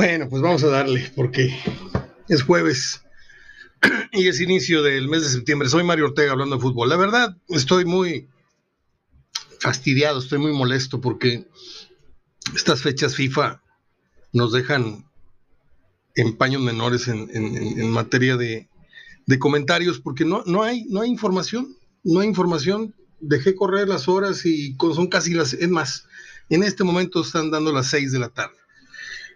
Bueno, pues vamos a darle, porque es jueves y es inicio del mes de septiembre. Soy Mario Ortega hablando de fútbol. La verdad, estoy muy fastidiado, estoy muy molesto porque estas fechas FIFA nos dejan en paños menores en, materia de, comentarios, porque no, no, hay, no hay información, no hay información. Dejé correr las horas y son casi las, es más, en este momento están dando las seis de la tarde.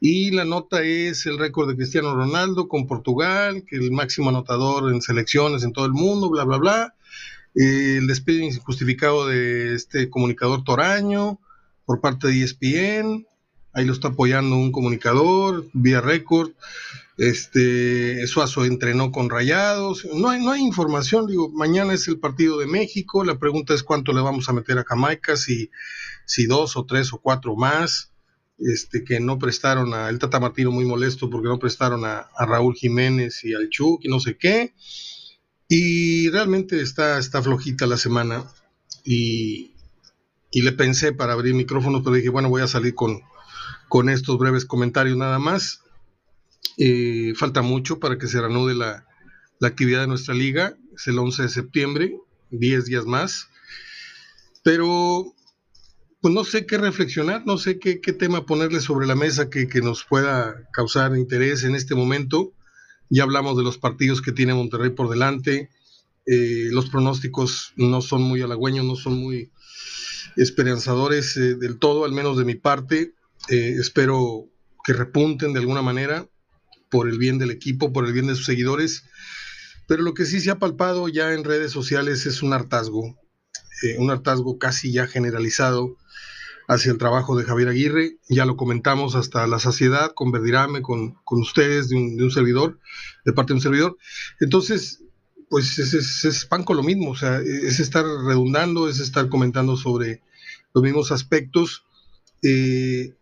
Y la nota es el récord de Cristiano Ronaldo con Portugal, que el máximo anotador en selecciones en todo el mundo, bla, bla, bla. el despido injustificado de este comunicador Toraño por parte de ESPN. Ahí lo está apoyando un comunicador vía récord. Este, Suazo entrenó con Rayados. No hay, no hay información. Digo, mañana es el partido de México. La pregunta es cuánto le vamos a meter a Jamaica, si, si dos o tres o cuatro más este, que no prestaron a el Tata Martino muy molesto porque no prestaron a, Raúl Jiménez y al Chuck y no sé qué. Y realmente está, está flojita la semana. Y, le pensé para abrir micrófono, pero dije, bueno, voy a salir con, con estos breves comentarios nada más. Eh, falta mucho para que se reanude la, la actividad de nuestra liga. Es el 11 de septiembre, 10 días más. Pero pues no sé qué reflexionar, no sé qué, tema ponerle sobre la mesa que, nos pueda causar interés en este momento. Ya hablamos de los partidos que tiene Monterrey por delante. Eh, los pronósticos no son muy halagüeños, no son muy esperanzadores eh, del todo, al menos de mi parte. Eh, espero que repunten de alguna manera por el bien del equipo, por el bien de sus seguidores. Pero lo que sí se ha palpado ya en redes sociales es un hartazgo, un hartazgo casi ya generalizado hacia el trabajo de Javier Aguirre. Ya lo comentamos hasta la saciedad con Verdirame, con, con ustedes, de un, servidor, de parte de un servidor. Entonces, pues es, pan con lo mismo, o sea, es estar redundando, es estar comentando sobre los mismos aspectos. Eh,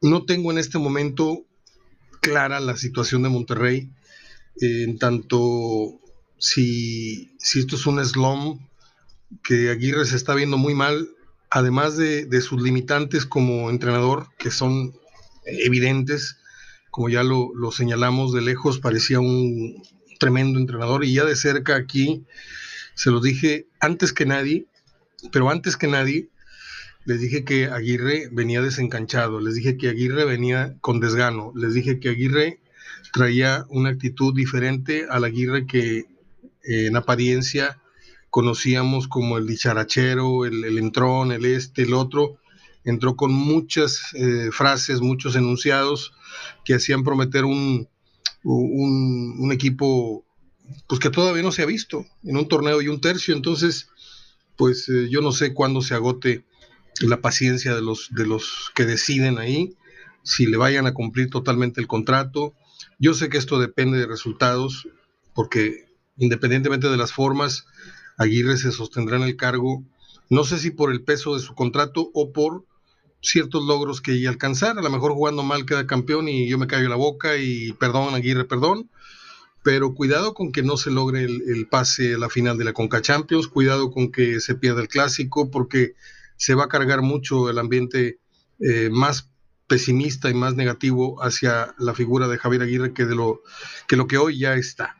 no tengo en este momento clara la situación de Monterrey, en tanto si, si esto es un slum que Aguirre se está viendo muy mal, además de, sus limitantes como entrenador, que son evidentes, como ya lo, señalamos de lejos, parecía un tremendo entrenador y ya de cerca aquí, se los dije antes que nadie, pero antes que nadie, les dije que Aguirre venía desencanchado, les dije que Aguirre venía con desgano, les dije que Aguirre traía una actitud diferente a la Aguirre que eh, en apariencia conocíamos como el dicharachero, el, el entrón, el este, el otro, entró con muchas eh, frases, muchos enunciados que hacían prometer un, un, equipo pues que todavía no se ha visto en un torneo y un tercio, entonces pues eh, yo no sé cuándo se agote la paciencia de los, de los que deciden ahí, si le vayan a cumplir totalmente el contrato. Yo sé que esto depende de resultados, porque independientemente de las formas, Aguirre se sostendrá en el cargo, no sé si por el peso de su contrato o por ciertos logros que ella alcanzar. A lo mejor jugando mal queda campeón y yo me callo la boca y perdón, Aguirre, perdón. Pero cuidado con que no se logre el, pase a la final de la Conca Champions, cuidado con que se pierda el clásico, porque se va a cargar mucho el ambiente eh, más pesimista y más negativo hacia la figura de Javier Aguirre que de lo que, lo que hoy ya está.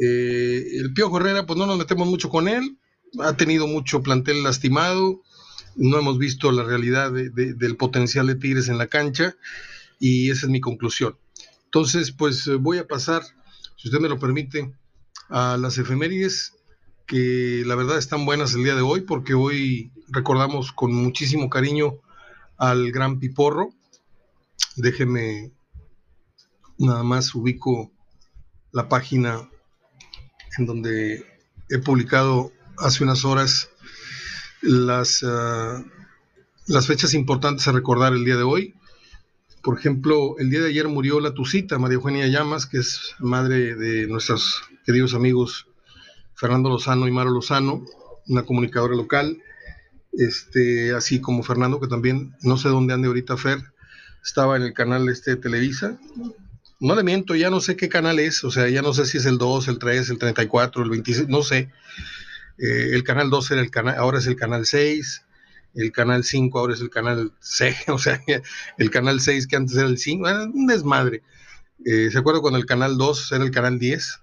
Eh, el Pío Herrera, pues no nos metemos mucho con él, ha tenido mucho plantel lastimado, no hemos visto la realidad del potencial de Tigres en la cancha y esa es mi conclusión. Entonces, pues eh, voy a pasar, si usted me lo permite, a las efemérides que la verdad están buenas el día de hoy porque hoy recordamos con muchísimo cariño al gran Piporro. Déjeme nada más ubico la página en donde he publicado hace unas horas las, ah, las fechas importantes a recordar el día de hoy. Por ejemplo, el día de ayer murió la Tucita, María Eugenia Llamas, que es madre de nuestros queridos amigos Fernando Lozano y Maro Lozano, una comunicadora local, este, así como Fernando, que también, no sé dónde ande ahorita Fer, estaba en el canal este de Televisa, no le miento, ya no sé qué canal es, o sea, ya no sé si es el 2, el 3, el 34, el 26, no sé. Eh, el canal 2 era el canal, ahora es el canal 6. el canal 5 ahora es el canal 6, o sea, el canal 6 que antes era el 5, era un desmadre. Eh, ¿Se acuerda cuando el canal 2 era el canal 10?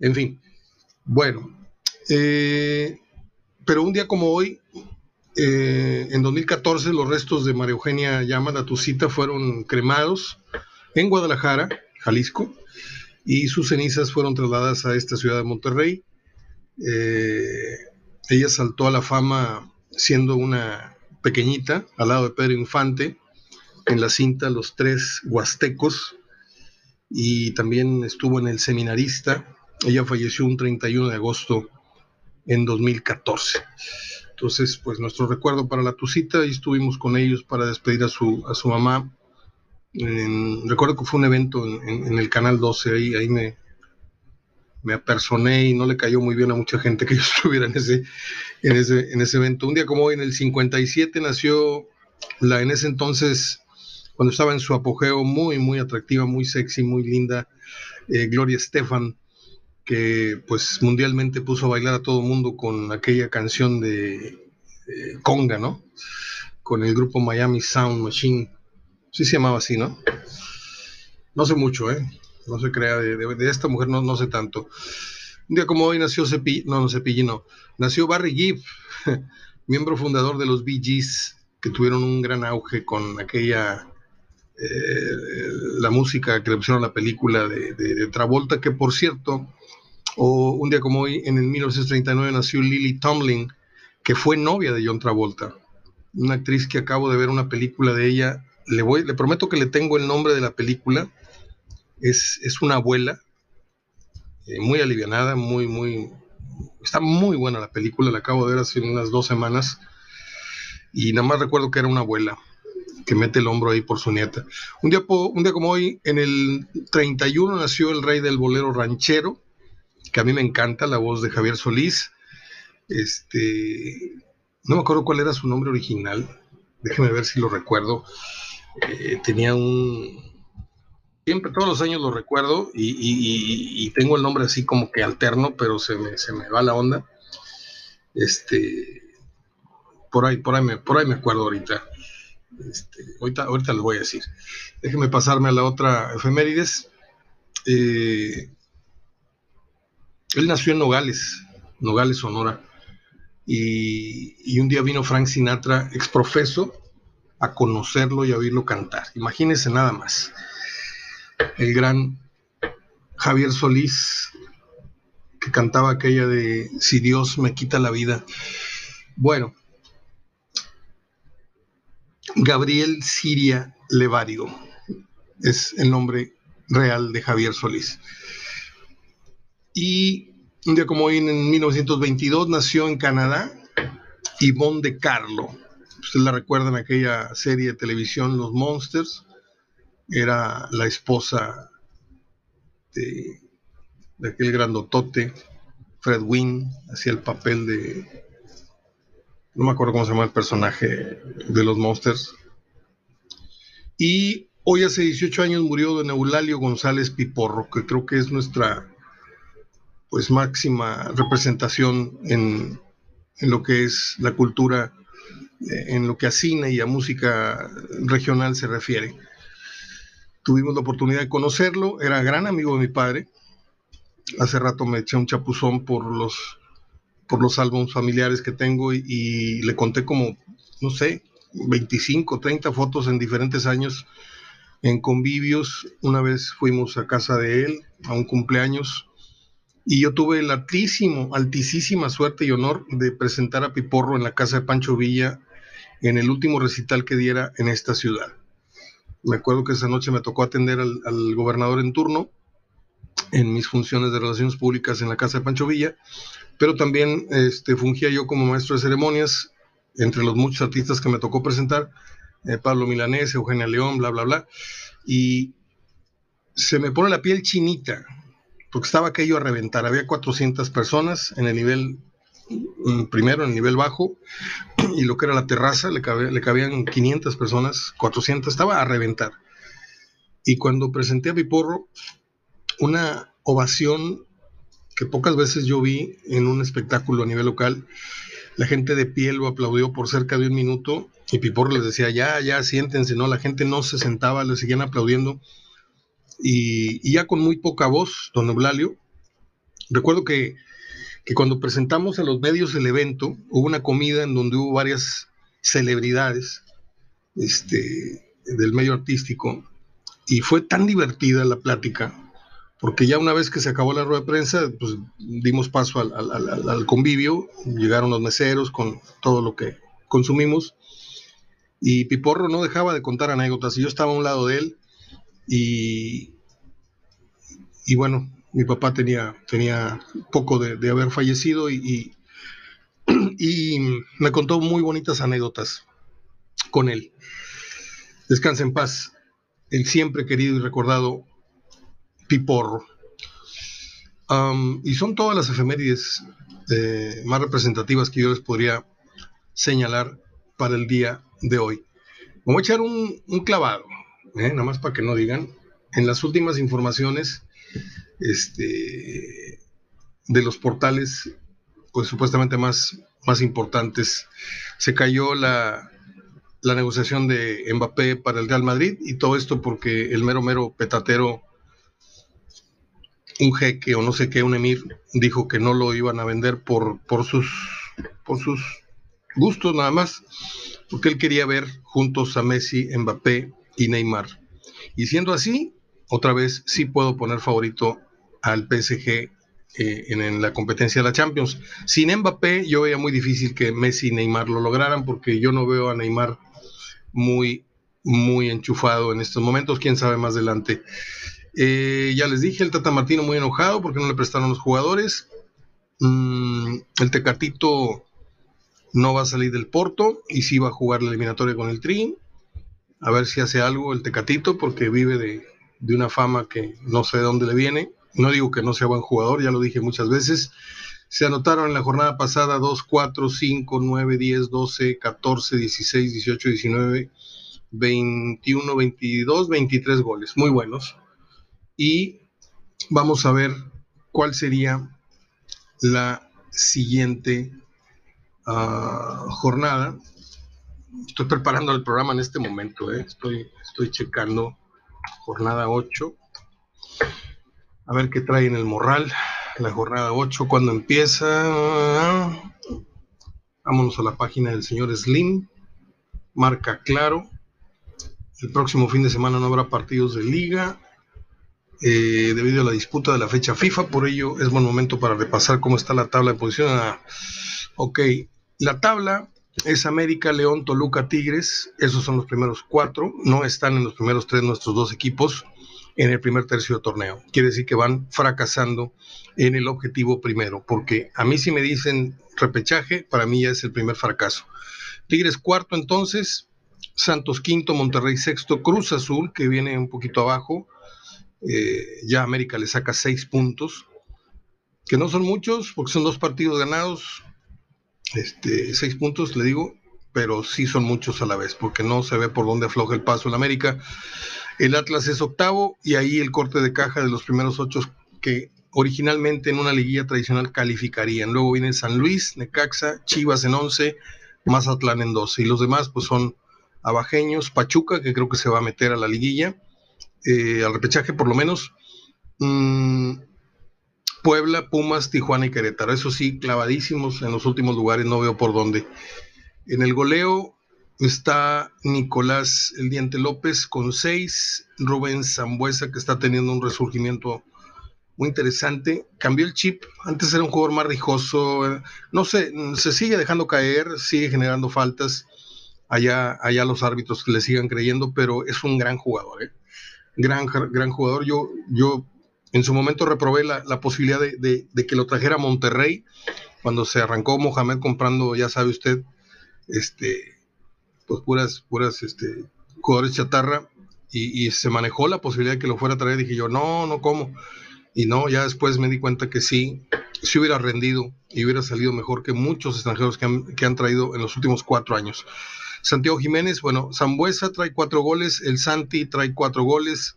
En fin, bueno, eh, pero un día como hoy, eh, en 2014, los restos de María Eugenia Llama, la Tucita, fueron cremados en Guadalajara, Jalisco, y sus cenizas fueron trasladadas a esta ciudad de Monterrey. ella saltó a la fama siendo una pequeñita al lado de Pedro Infante en la cinta Los Tres Huastecos y también estuvo en El Seminarista. Ella falleció un 31 de agosto en 2014. Entonces, pues nuestro recuerdo para la Tucita y estuvimos con ellos para despedir a su, a su mamá. Recuerdo que fue un evento en, el Canal 12, ahí, ahí me, me apersoné y no le cayó muy bien a mucha gente que yo estuviera en ese, en ese, en ese evento. Un día como hoy, en el 57, nació la en ese entonces, cuando estaba en su apogeo, muy, muy atractiva, muy sexy, muy linda, eh, Gloria Estefan, que pues mundialmente puso a bailar a todo mundo con aquella canción de Conga, ¿no? Con el grupo Miami Sound Machine. Sí se llamaba así, ¿no? No sé mucho, ¿eh? no se crea, de, esta mujer no, no, sé tanto. Un día como hoy nació Cepillín, no, no Cepillín, nació Barry Gibb, miembro fundador de los Bee Gees, que tuvieron un gran auge con aquella, eh, la música que le pusieron a la película de, Travolta, que por cierto, o un día como hoy, en el 1939 nació Lily Tomlin, que fue novia de John Travolta, una actriz que acabo de ver una película de ella. Le, voy, le prometo que le tengo el nombre de la película, es, una abuela eh, muy alivianada, muy, muy... Está muy buena la película, la acabo de ver hace unas dos semanas y nada más recuerdo que era una abuela que mete el hombro ahí por su nieta. Un día, un día como hoy, en el 31 nació el rey del bolero ranchero, que a mí me encanta, la voz de Javier Solís. Este, no me acuerdo cuál era su nombre original, déjeme ver si lo recuerdo. Eh, tenía un, siempre, todos los años lo recuerdo y, tengo el nombre así como que alterno, pero se me, se me va la onda. Este, por ahí, por ahí me, por ahí me acuerdo ahorita. Este, ahorita, ahorita les voy a decir. Déjenme pasarme a la otra efemérides. Eh, él nació en Nogales, Nogales, Sonora. Y, y, un día vino Frank Sinatra, exprofeso, a conocerlo y a oírlo cantar. Imagínense nada más el gran Javier Solís, que cantaba aquella de Si Dios me quita la vida. Bueno, Gabriel Siria Levario es el nombre real de Javier Solís. Y un día como hoy, en 1922, nació en Canadá Yvonne de Carlo. Ustedes la recuerdan aquella serie de televisión Los Monsters era la esposa de, aquel grandotote, Fred Wynn, hacía el papel de, no me acuerdo cómo se llama el personaje de los Monsters. Y hoy hace 18 años murió don Eulalio González Piporro, que creo que es nuestra pues máxima representación en, en lo que es la cultura, en lo que a cine y a música regional se refiere tuvimos la oportunidad de conocerlo, era gran amigo de mi padre. Hace rato me eché un chapuzón por los, por los álbumes familiares que tengo y, le conté como, no sé, 25, 30 fotos en diferentes años en convivios. Una vez fuimos a casa de él a un cumpleaños y yo tuve la altísimo, altísima suerte y honor de presentar a Piporro en la casa de Pancho Villa en el último recital que diera en esta ciudad. Me acuerdo que esa noche me tocó atender al, gobernador en turno en mis funciones de relaciones públicas en la casa de Pancho Villa, pero también este, fungía yo como maestro de ceremonias entre los muchos artistas que me tocó presentar, eh, Pablo Milanés, Eugenia León, bla, bla, bla, y se me pone la piel chinita, porque estaba aquello a reventar, había 400 personas en el nivel primero en el nivel bajo y lo que era la terraza, le, le cabían 500 personas, 400, estaba a reventar. Y cuando presenté a Piporro, una ovación que pocas veces yo vi en un espectáculo a nivel local, La gente de pie lo aplaudió por cerca de un minuto y Piporro les decía, ya, ya, siéntense, ¿no? La gente no se sentaba, le seguían aplaudiendo. Y, ya con muy poca voz, don Eulalio, recuerdo que, que cuando presentamos a los medios el evento, hubo una comida en donde hubo varias celebridades este, del medio artístico y fue tan divertida la plática, porque ya una vez que se acabó la rueda de prensa, pues dimos paso al, convivio, llegaron los meseros con todo lo que consumimos, y Piporro no dejaba de contar anécdotas, y yo estaba a un lado de él, y, y bueno, mi papá tenía, tenía poco de, haber fallecido y, y, me contó muy bonitas anécdotas con él. Descansa en paz el siempre querido y recordado Piporro. y son todas las efemérides eh, más representativas que yo les podría señalar para el día de hoy. voy a echar un, clavado, ¿eh? nada más para que no digan, en las últimas informaciones este, de los portales, pues supuestamente más, más importantes. Se cayó la, la negociación de Mbappé para el Real Madrid y todo esto porque el mero mero petatero, un jeque o no sé qué, un emir, dijo que no lo iban a vender por, por, sus, por sus gustos nada más, porque él quería ver juntos a Messi, Mbappé y Neymar. Y siendo así, otra vez sí puedo poner favorito al PSG eh, en, la competencia de la Champions. Sin Mbappé yo veía muy difícil que Messi y Neymar lo lograran porque yo no veo a Neymar muy, muy enchufado en estos momentos, quién sabe más adelante. Eh, ya les dije, el Tata Martino muy enojado porque no le prestaron los jugadores. Mm, el Tecatito no va a salir del Porto y sí va a jugar la eliminatoria con el Tri. A ver si hace algo el Tecatito porque vive de, de una fama que no sé de dónde le viene. No digo que no sea buen jugador, ya lo dije muchas veces. Se anotaron en la jornada pasada 2, 4, 5, 9, 10, 12, 14, 16, 18, 19, 21, 22, 23 goles. Muy buenos. Y vamos a ver cuál sería la siguiente uh, jornada. Estoy preparando el programa en este momento. ¿eh? Estoy, estoy checando jornada 8. A ver qué trae en el morral la jornada 8, cuando empieza? Vámonos a la página del señor Slim. Marca claro. El próximo fin de semana no habrá partidos de liga eh, debido a la disputa de la fecha FIFA. Por ello es buen momento para repasar cómo está la tabla de posición. Ah, ok, la tabla es América, León, Toluca, Tigres. Esos son los primeros cuatro. No están en los primeros tres nuestros dos equipos en el primer tercio de torneo. Quiere decir que van fracasando en el objetivo primero, porque a mí si me dicen repechaje, para mí ya es el primer fracaso. Tigres cuarto entonces, Santos quinto, Monterrey sexto, Cruz Azul, que viene un poquito abajo, eh, ya América le saca seis puntos, que no son muchos, porque son dos partidos ganados, este, seis puntos, le digo, pero sí son muchos a la vez, porque no se ve por dónde afloja el paso en América. El Atlas es octavo y ahí el corte de caja de los primeros ocho que originalmente en una liguilla tradicional calificarían. Luego viene San Luis, Necaxa, Chivas en once, Mazatlán en doce. Y los demás pues son abajeños, Pachuca, que creo que se va a meter a la liguilla, eh, al repechaje por lo menos. Mm, Puebla, Pumas, Tijuana y Querétaro. Eso sí, clavadísimos en los últimos lugares, no veo por dónde. En el goleo, Está Nicolás El Diente López con seis. Rubén Zambuesa, que está teniendo un resurgimiento muy interesante. Cambió el chip. Antes era un jugador más rijoso. No sé, se sigue dejando caer, sigue generando faltas. Allá, allá los árbitros que le sigan creyendo, pero es un gran jugador. ¿eh? Gran, gran jugador. Yo, yo en su momento reprobé la, posibilidad de, de, que lo trajera Monterrey cuando se arrancó Mohamed comprando, ya sabe usted, este pues puras, puras este, jugadores chatarra y, se manejó la posibilidad de que lo fuera a traer. Dije yo, no, no, ¿cómo? Y no, ya después me di cuenta que sí, sí hubiera rendido y hubiera salido mejor que muchos extranjeros que han, que han traído en los últimos cuatro años. Santiago Jiménez, bueno, Zambuesa trae cuatro goles, el Santi trae cuatro goles,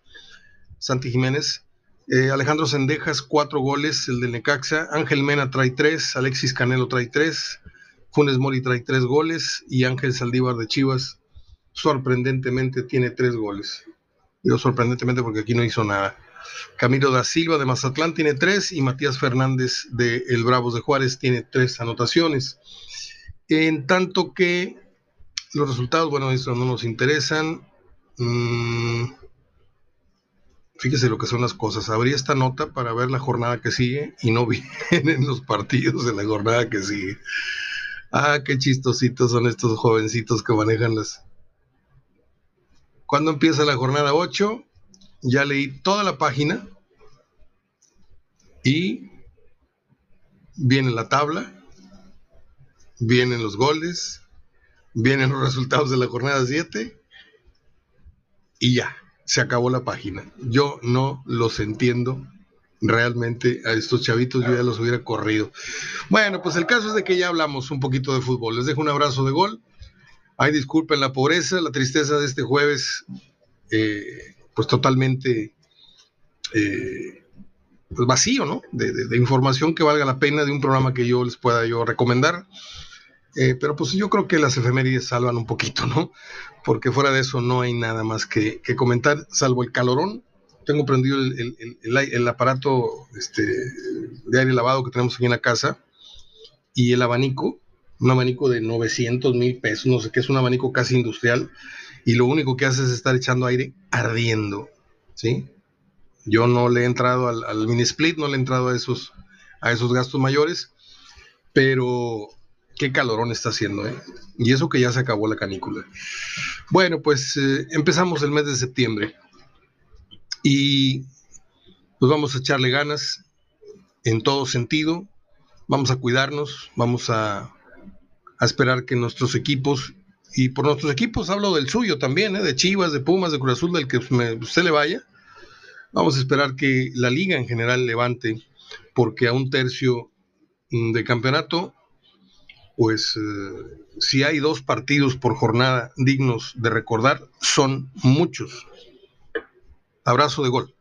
Santi Jiménez, eh, Alejandro Sendejas cuatro goles, el de Necaxa, Ángel Mena trae tres, Alexis Canelo trae tres, Funes Mori trae tres goles y Ángel Saldívar de Chivas sorprendentemente tiene tres goles. Digo sorprendentemente porque aquí no hizo nada. Camilo da Silva de Mazatlán tiene tres y Matías Fernández de El Bravos de Juárez tiene tres anotaciones. En tanto que los resultados, bueno, eso no nos interesan. Mm, fíjese lo que son las cosas. Abrí esta nota para ver la jornada que sigue y no vienen los partidos de la jornada que sigue. Ah, qué chistositos son estos jovencitos que manejan las. ¿Cuándo empieza la jornada 8? Ya leí toda la página y viene la tabla, vienen los goles, vienen los resultados de la jornada 7 y ya, se acabó la página. Yo no los entiendo realmente a estos chavitos yo ya los hubiera corrido. Bueno, pues el caso es de que ya hablamos un poquito de fútbol. Les dejo un abrazo de gol. Ay, disculpen la pobreza, la tristeza de este jueves, eh, pues totalmente eh, pues vacío, ¿no? De, información que valga la pena de un programa que yo les pueda yo recomendar. Eh, pero pues yo creo que las efemérides salvan un poquito, ¿no? Porque fuera de eso no hay nada más que, que comentar, salvo el calorón tengo prendido el, aparato este, de aire lavado que tenemos aquí en la casa y el abanico, un abanico de 900 mil pesos, no sé qué, es un abanico casi industrial y lo único que hace es estar echando aire ardiendo, ¿sí? Yo no le he entrado al, mini split, no le he entrado a esos, a esos gastos mayores, pero qué calorón está haciendo, ¿eh? Y eso que ya se acabó la canícula. Bueno, pues eh, empezamos el mes de septiembre. Y pues vamos a echarle ganas en todo sentido, vamos a cuidarnos, vamos a, esperar que nuestros equipos, y por nuestros equipos hablo del suyo también, ¿eh? de Chivas, de Pumas, de Cruz Azul, del que usted le vaya, vamos a esperar que la liga en general levante, porque a un tercio de campeonato, pues eh, si hay dos partidos por jornada dignos de recordar, son muchos. Abrazo de gol.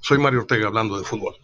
Soy Mario Ortega hablando de fútbol.